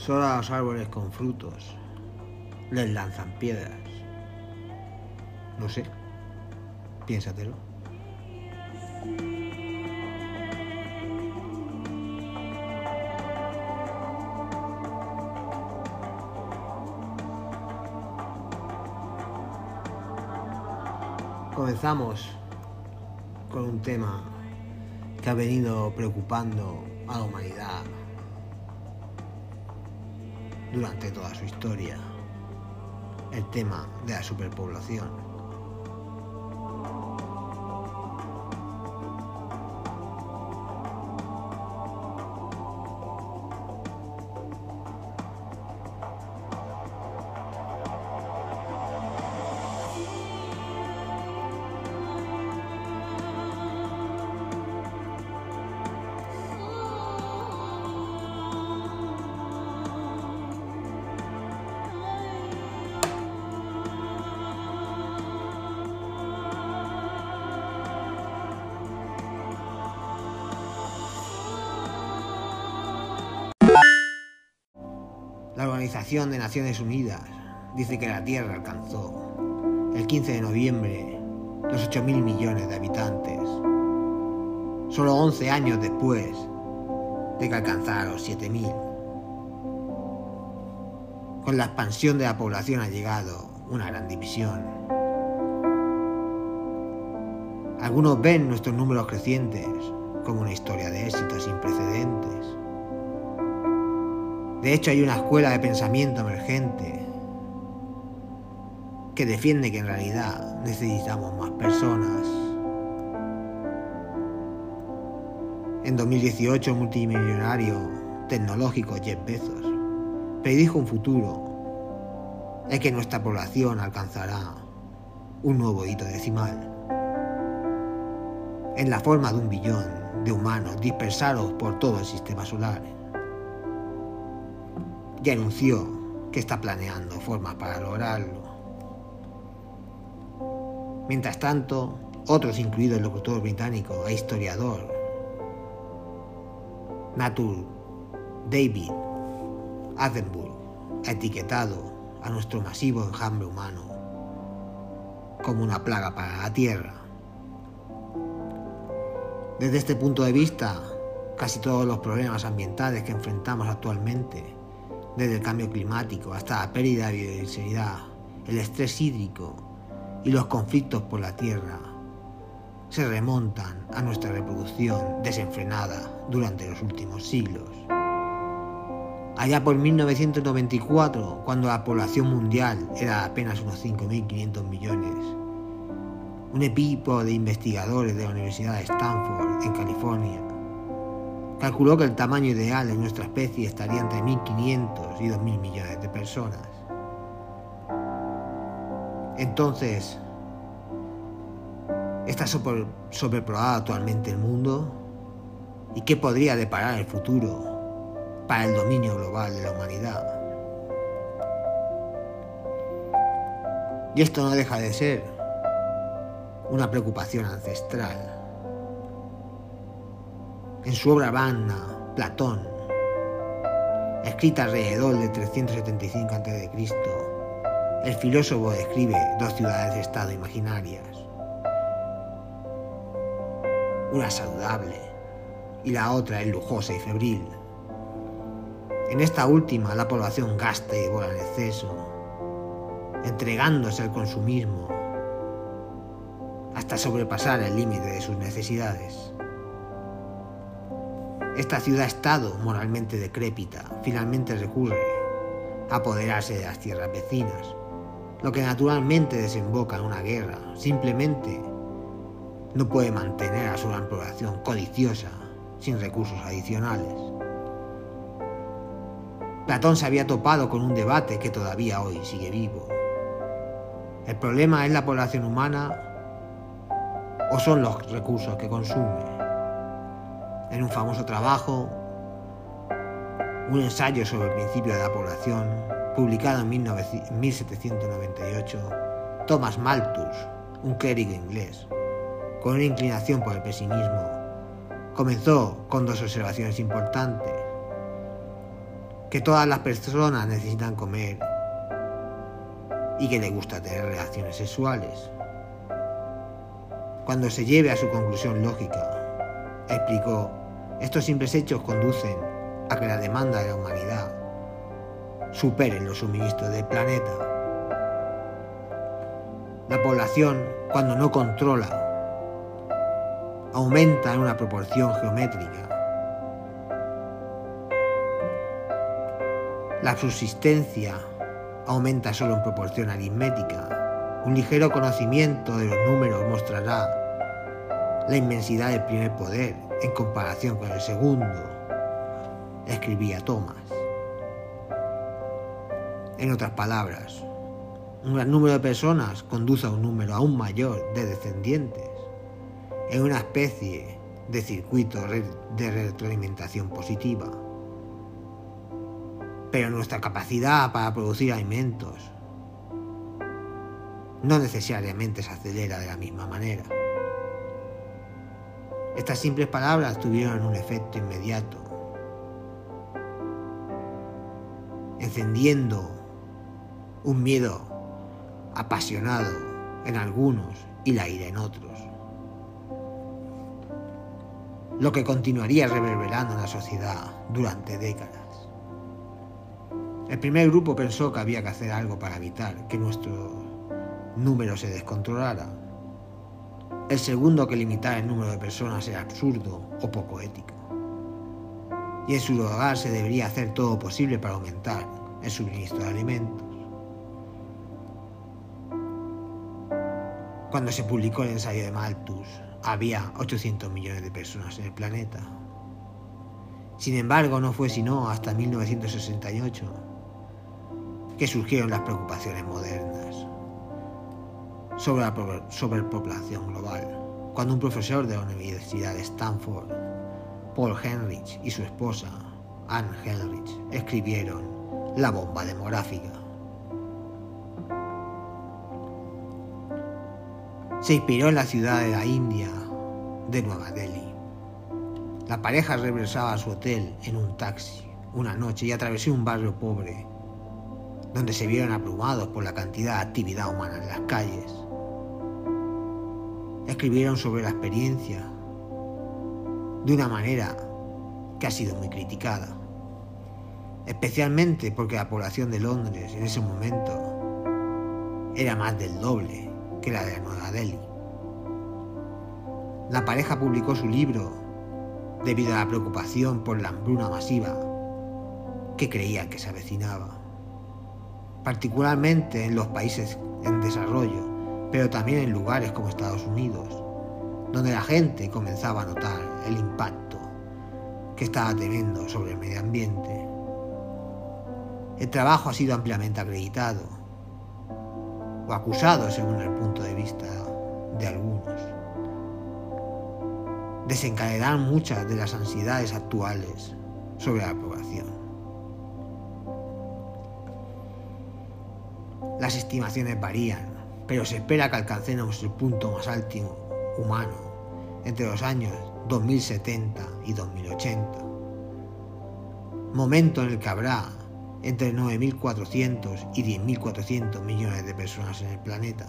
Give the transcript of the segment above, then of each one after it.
Solo a los árboles con frutos les lanzan piedras. No sé. Piénsatelo. Comenzamos con un tema que ha venido preocupando a la humanidad durante toda su historia, el tema de la superpoblación. La Organización de Naciones Unidas dice que la Tierra alcanzó el 15 de noviembre los 8 mil millones de habitantes, solo 11 años después de que alcanzara los 7 mil. Con la expansión de la población ha llegado una gran división. Algunos ven nuestros números crecientes como una historia de éxito sin precedentes. De hecho, hay una escuela de pensamiento emergente que defiende que en realidad necesitamos más personas. En 2018, el multimillonario tecnológico Jeff Bezos predijo un futuro en que nuestra población alcanzará un nuevo hito decimal, en la forma de un billón de humanos dispersados por todo el sistema solar y anunció que está planeando formas para lograrlo. Mientras tanto, otros, incluido el locutor británico e historiador Natur David Attenborough, ha etiquetado a nuestro masivo enjambre humano como una plaga para la Tierra. Desde este punto de vista, casi todos los problemas ambientales que enfrentamos actualmente desde el cambio climático hasta la pérdida de biodiversidad, el estrés hídrico y los conflictos por la tierra, se remontan a nuestra reproducción desenfrenada durante los últimos siglos. Allá por 1994, cuando la población mundial era apenas unos 5.500 millones, un equipo de investigadores de la Universidad de Stanford, en California, calculó que el tamaño ideal de nuestra especie estaría entre 1.500 y 2.000 millones de personas. Entonces, ¿está sobre, sobrepoblado actualmente el mundo? ¿Y qué podría deparar el futuro para el dominio global de la humanidad? Y esto no deja de ser una preocupación ancestral. En su obra Vanna, Platón, escrita alrededor de 375 a.C., el filósofo describe dos ciudades de estado imaginarias. Una saludable y la otra es lujosa y febril. En esta última la población gasta y devora en exceso, entregándose al consumismo hasta sobrepasar el límite de sus necesidades. Esta ciudad-estado, moralmente decrépita, finalmente recurre a apoderarse de las tierras vecinas, lo que naturalmente desemboca en una guerra. Simplemente no puede mantener a su gran población codiciosa sin recursos adicionales. Platón se había topado con un debate que todavía hoy sigue vivo. ¿El problema es la población humana o son los recursos que consume? En un famoso trabajo, un ensayo sobre el principio de la población, publicado en 1798, Thomas Malthus, un clérigo inglés, con una inclinación por el pesimismo, comenzó con dos observaciones importantes. que todas las personas necesitan comer y que le gusta tener relaciones sexuales. Cuando se lleve a su conclusión lógica, explicó, estos simples hechos conducen a que la demanda de la humanidad supere los suministros del planeta. La población, cuando no controla, aumenta en una proporción geométrica. La subsistencia aumenta solo en proporción aritmética. Un ligero conocimiento de los números mostrará la inmensidad del primer poder en comparación con el segundo, escribía Thomas. En otras palabras, un gran número de personas conduce a un número aún mayor de descendientes en una especie de circuito de retroalimentación positiva. Pero nuestra capacidad para producir alimentos no necesariamente se acelera de la misma manera. Estas simples palabras tuvieron un efecto inmediato, encendiendo un miedo apasionado en algunos y la ira en otros, lo que continuaría reverberando en la sociedad durante décadas. El primer grupo pensó que había que hacer algo para evitar que nuestro número se descontrolara. El segundo que limitar el número de personas era absurdo o poco ético. Y en su lugar se debería hacer todo posible para aumentar el suministro de alimentos. Cuando se publicó el ensayo de Malthus, había 800 millones de personas en el planeta. Sin embargo, no fue sino hasta 1968 que surgieron las preocupaciones modernas sobre la sobrepoblación global, cuando un profesor de la Universidad de Stanford, Paul Henrich, y su esposa, Anne Henrich, escribieron La bomba demográfica. se inspiró en la ciudad de la India de Nueva Delhi. La pareja regresaba a su hotel en un taxi una noche y atravesó un barrio pobre, donde se vieron abrumados por la cantidad de actividad humana en las calles. Escribieron sobre la experiencia de una manera que ha sido muy criticada, especialmente porque la población de Londres en ese momento era más del doble que la de Nueva Delhi. La pareja publicó su libro debido a la preocupación por la hambruna masiva que creían que se avecinaba, particularmente en los países en desarrollo, pero también en lugares como Estados Unidos, donde la gente comenzaba a notar el impacto que estaba teniendo sobre el medio ambiente. El trabajo ha sido ampliamente acreditado o acusado según el punto de vista de algunos. Desencadenan muchas de las ansiedades actuales sobre la población. Las estimaciones varían, pero se espera que alcancemos el punto más alto humano entre los años 2070 y 2080, momento en el que habrá entre 9.400 y 10.400 millones de personas en el planeta.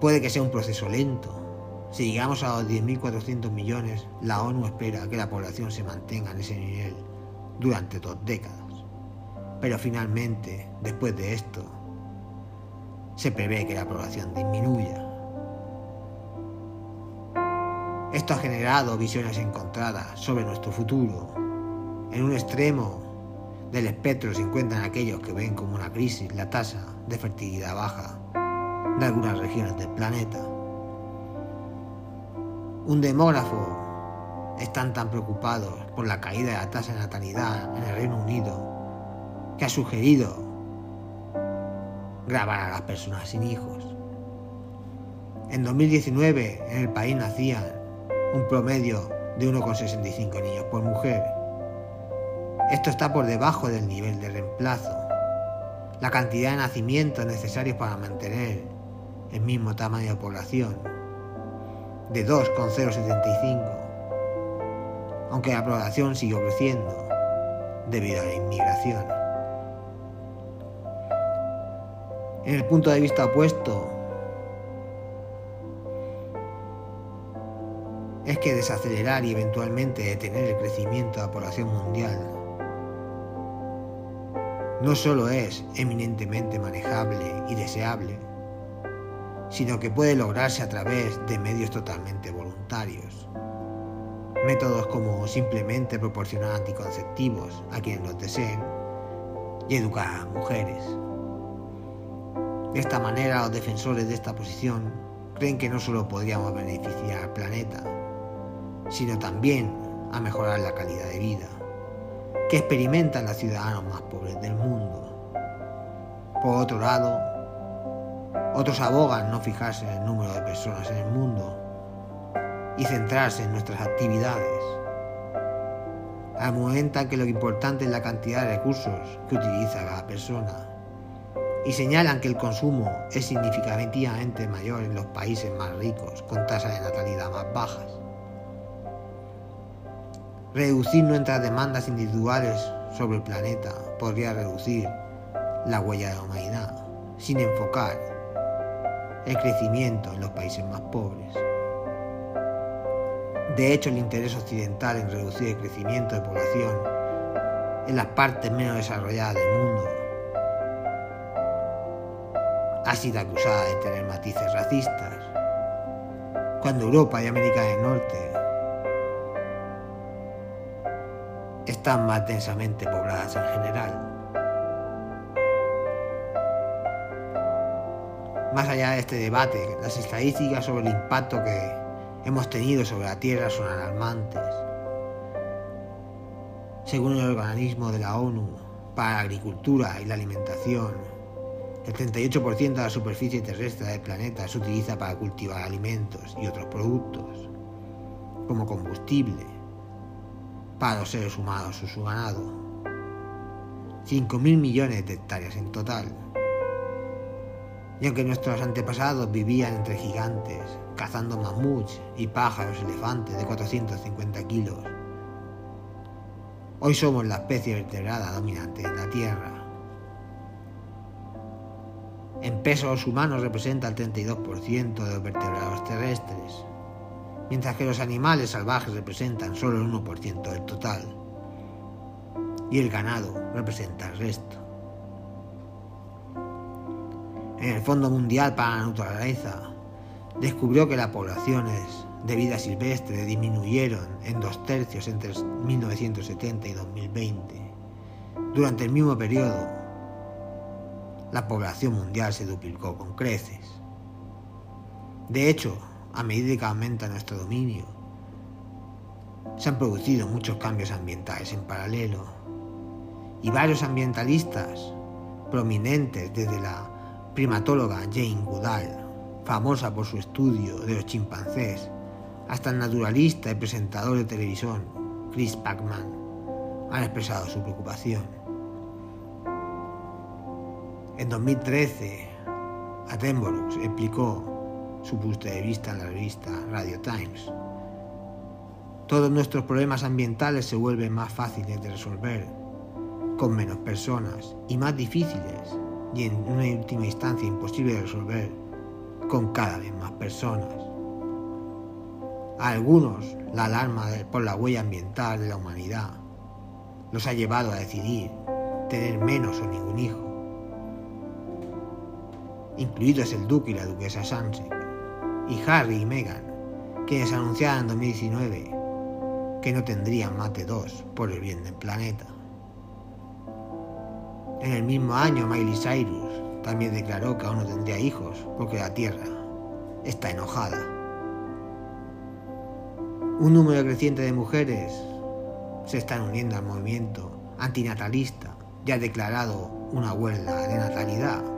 Puede que sea un proceso lento. Si llegamos a los 10.400 millones, la ONU espera que la población se mantenga en ese nivel durante dos décadas. Pero finalmente, después de esto, se prevé que la población disminuya. Esto ha generado visiones encontradas sobre nuestro futuro en un extremo del espectro se encuentran aquellos que ven como una crisis la tasa de fertilidad baja de algunas regiones del planeta. Un demógrafo están tan preocupados por la caída de la tasa de natalidad en el Reino Unido que ha sugerido grabar a las personas sin hijos. En 2019 en el país nacían un promedio de 1,65 niños por mujer esto está por debajo del nivel de reemplazo. La cantidad de nacimientos necesarios para mantener el mismo tamaño de población, de 2,075, aunque la población siguió creciendo debido a la inmigración. En el punto de vista opuesto, es que desacelerar y eventualmente detener el crecimiento de la población mundial no solo es eminentemente manejable y deseable, sino que puede lograrse a través de medios totalmente voluntarios. Métodos como simplemente proporcionar anticonceptivos a quienes los deseen y educar a mujeres. De esta manera los defensores de esta posición creen que no solo podríamos beneficiar al planeta, sino también a mejorar la calidad de vida que experimentan los ciudadanos más pobres del mundo. Por otro lado, otros abogan no fijarse en el número de personas en el mundo y centrarse en nuestras actividades. Argumentan que lo importante es la cantidad de recursos que utiliza cada persona y señalan que el consumo es significativamente mayor en los países más ricos con tasas de natalidad más bajas. Reducir nuestras demandas individuales sobre el planeta podría reducir la huella de la humanidad, sin enfocar el crecimiento en los países más pobres. De hecho, el interés occidental en reducir el crecimiento de población en las partes menos desarrolladas del mundo ha sido acusada de tener matices racistas, cuando Europa y América del Norte están más densamente pobladas en general. Más allá de este debate, las estadísticas sobre el impacto que hemos tenido sobre la Tierra son alarmantes. Según el organismo de la ONU para la Agricultura y la Alimentación, el 38% de la superficie terrestre del planeta se utiliza para cultivar alimentos y otros productos, como combustible, para los seres humanos o su ganado. 5.000 millones de hectáreas en total. Y aunque nuestros antepasados vivían entre gigantes, cazando mamuts y pájaros elefantes de 450 kilos, hoy somos la especie vertebrada dominante en la Tierra. En peso los humanos representa el 32% de los vertebrados terrestres mientras que los animales salvajes representan solo el 1% del total y el ganado representa el resto. En el Fondo Mundial para la Naturaleza descubrió que las poblaciones de vida silvestre disminuyeron en dos tercios entre 1970 y 2020. Durante el mismo periodo, la población mundial se duplicó con creces. De hecho, a medida que aumenta nuestro dominio. Se han producido muchos cambios ambientales en paralelo y varios ambientalistas prominentes desde la primatóloga Jane Goodall, famosa por su estudio de los chimpancés, hasta el naturalista y presentador de televisión Chris Pacman han expresado su preocupación. En 2013, Attenborough explicó su punto de vista en la revista Radio Times. Todos nuestros problemas ambientales se vuelven más fáciles de resolver con menos personas y más difíciles y en una última instancia imposible de resolver con cada vez más personas. A algunos la alarma por la huella ambiental de la humanidad los ha llevado a decidir tener menos o ningún hijo, incluidos el duque y la duquesa Sunset y Harry y Meghan, quienes anunciaron en 2019 que no tendrían más de dos por el bien del planeta. En el mismo año, Miley Cyrus también declaró que aún no tendría hijos porque la Tierra está enojada. Un número creciente de mujeres se están uniendo al movimiento antinatalista y ha declarado una huelga de natalidad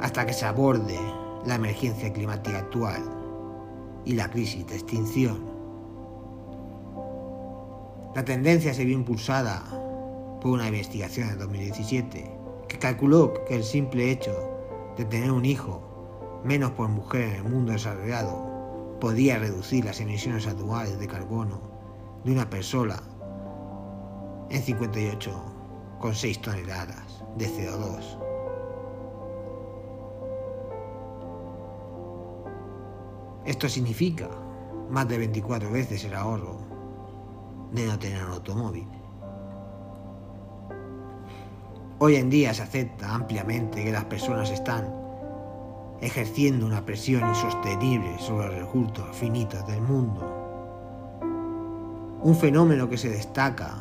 hasta que se aborde la emergencia climática actual y la crisis de extinción. La tendencia se vio impulsada por una investigación en 2017 que calculó que el simple hecho de tener un hijo menos por mujer en el mundo desarrollado podía reducir las emisiones anuales de carbono de una persona en 58,6 toneladas de CO2. Esto significa más de 24 veces el ahorro de no tener un automóvil. Hoy en día se acepta ampliamente que las personas están ejerciendo una presión insostenible sobre los recursos finitos del mundo. Un fenómeno que se destaca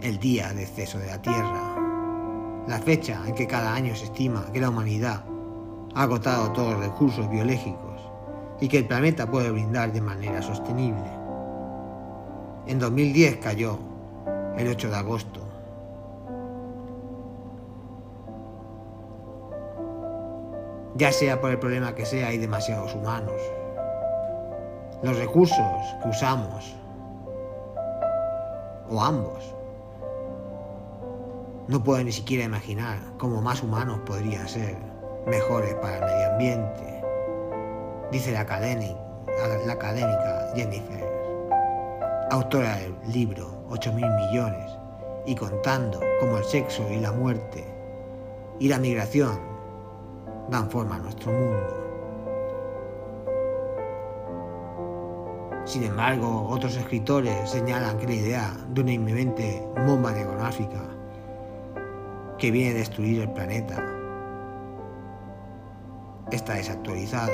el día de exceso de la Tierra, la fecha en que cada año se estima que la humanidad ha agotado todos los recursos biológicos y que el planeta puede brindar de manera sostenible. En 2010 cayó el 8 de agosto. Ya sea por el problema que sea, hay demasiados humanos. Los recursos que usamos, o ambos, no puedo ni siquiera imaginar cómo más humanos podrían ser mejores para el medio ambiente, dice la académica, Jennifer, autora del libro 8.000 millones y contando cómo el sexo y la muerte y la migración dan forma a nuestro mundo. Sin embargo, otros escritores señalan que la idea de una inminente bomba demográfica que viene a destruir el planeta está desactualizada.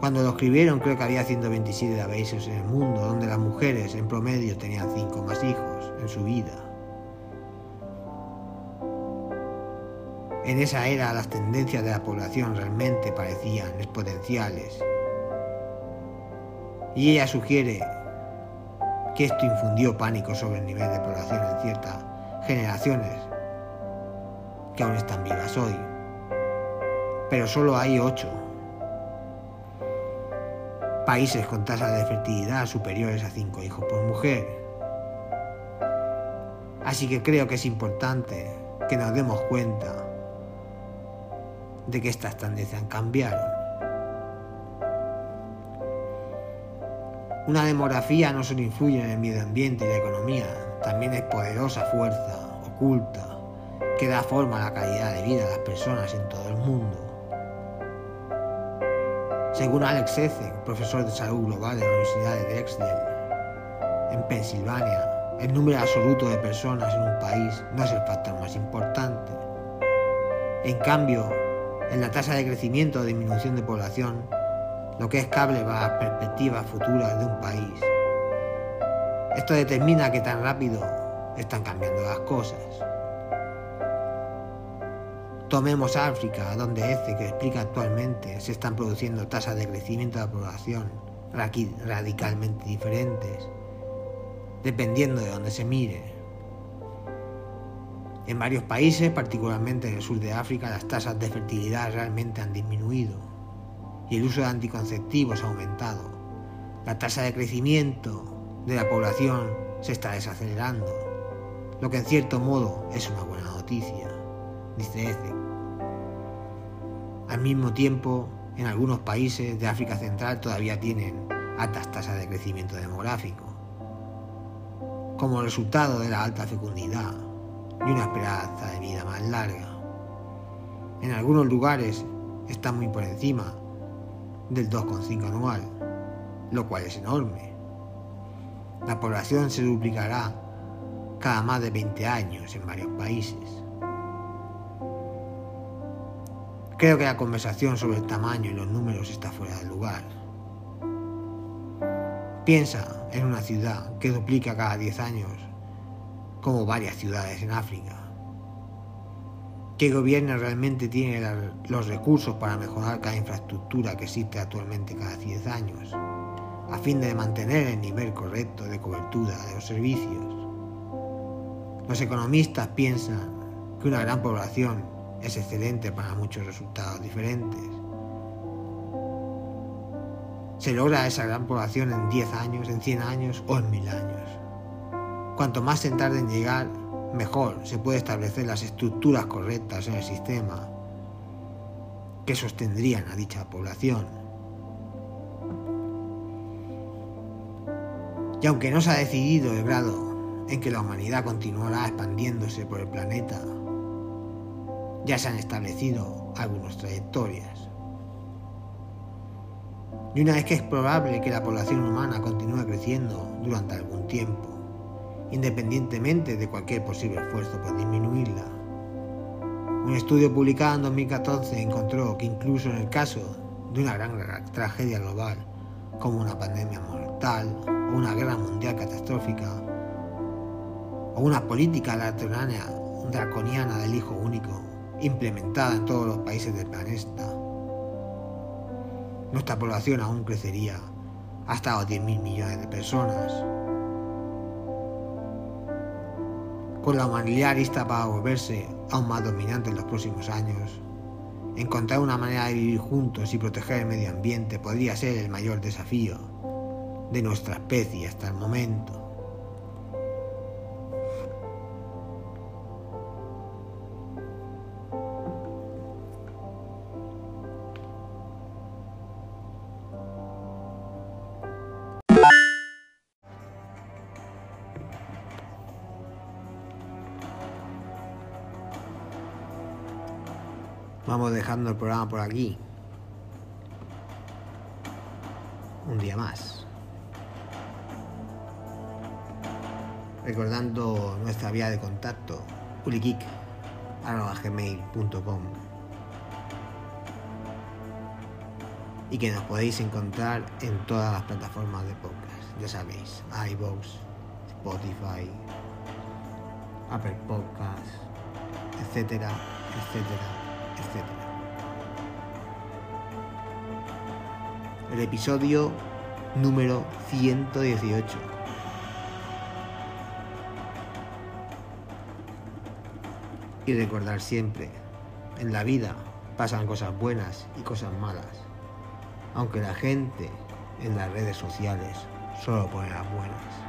Cuando lo escribieron creo que había 127 países en el mundo donde las mujeres en promedio tenían 5 más hijos en su vida. En esa era las tendencias de la población realmente parecían exponenciales. Y ella sugiere que esto infundió pánico sobre el nivel de población en ciertas generaciones que aún están vivas hoy. Pero solo hay ocho países con tasas de fertilidad superiores a cinco hijos por mujer. Así que creo que es importante que nos demos cuenta de que estas tendencias cambiaron. Una demografía no solo influye en el medio ambiente y la economía, también es poderosa fuerza oculta que da forma a la calidad de vida de las personas en todo el mundo. Según Alex Ezek, profesor de salud global de la Universidad de Drexel, en Pensilvania, el número absoluto de personas en un país no es el factor más importante. En cambio, en la tasa de crecimiento o disminución de población, lo que es cable va a las perspectivas futuras de un país. Esto determina qué tan rápido están cambiando las cosas. Tomemos África, donde ECE, que explica actualmente, se están produciendo tasas de crecimiento de la población radicalmente diferentes, dependiendo de dónde se mire. En varios países, particularmente en el sur de África, las tasas de fertilidad realmente han disminuido y el uso de anticonceptivos ha aumentado. La tasa de crecimiento de la población se está desacelerando, lo que en cierto modo es una buena noticia, dice Eze. Al mismo tiempo, en algunos países de África Central todavía tienen altas tasas de crecimiento demográfico, como resultado de la alta fecundidad y una esperanza de vida más larga. En algunos lugares está muy por encima del 2,5 anual, lo cual es enorme. La población se duplicará cada más de 20 años en varios países. Creo que la conversación sobre el tamaño y los números está fuera de lugar. Piensa en una ciudad que duplica cada 10 años, como varias ciudades en África. ¿Qué gobierno realmente tiene los recursos para mejorar cada infraestructura que existe actualmente cada 10 años, a fin de mantener el nivel correcto de cobertura de los servicios? Los economistas piensan que una gran población es excelente para muchos resultados diferentes. Se logra esa gran población en 10 años, en 100 años o en 1000 años. Cuanto más se tarde en llegar, mejor se puede establecer las estructuras correctas en el sistema que sostendrían a dicha población. Y aunque no se ha decidido el grado en que la humanidad continuará expandiéndose por el planeta, ya se han establecido algunas trayectorias. Y una vez que es probable que la población humana continúe creciendo durante algún tiempo, independientemente de cualquier posible esfuerzo por disminuirla. Un estudio publicado en 2014 encontró que incluso en el caso de una gran tragedia global, como una pandemia mortal o una guerra mundial catastrófica, o una política draconiana del hijo único, implementada en todos los países del planeta, nuestra población aún crecería hasta los 10.000 millones de personas. Con la humanidad lista para volverse aún más dominante en los próximos años, encontrar una manera de vivir juntos y proteger el medio ambiente podría ser el mayor desafío de nuestra especie hasta el momento. Vamos dejando el programa por aquí. Un día más. Recordando nuestra vía de contacto, ulikik.gmail.com y que nos podéis encontrar en todas las plataformas de podcast, ya sabéis, iVoox, Spotify, Apple Podcasts, etcétera, etcétera, el episodio número 118. Y recordar siempre, en la vida pasan cosas buenas y cosas malas, aunque la gente en las redes sociales solo pone las buenas.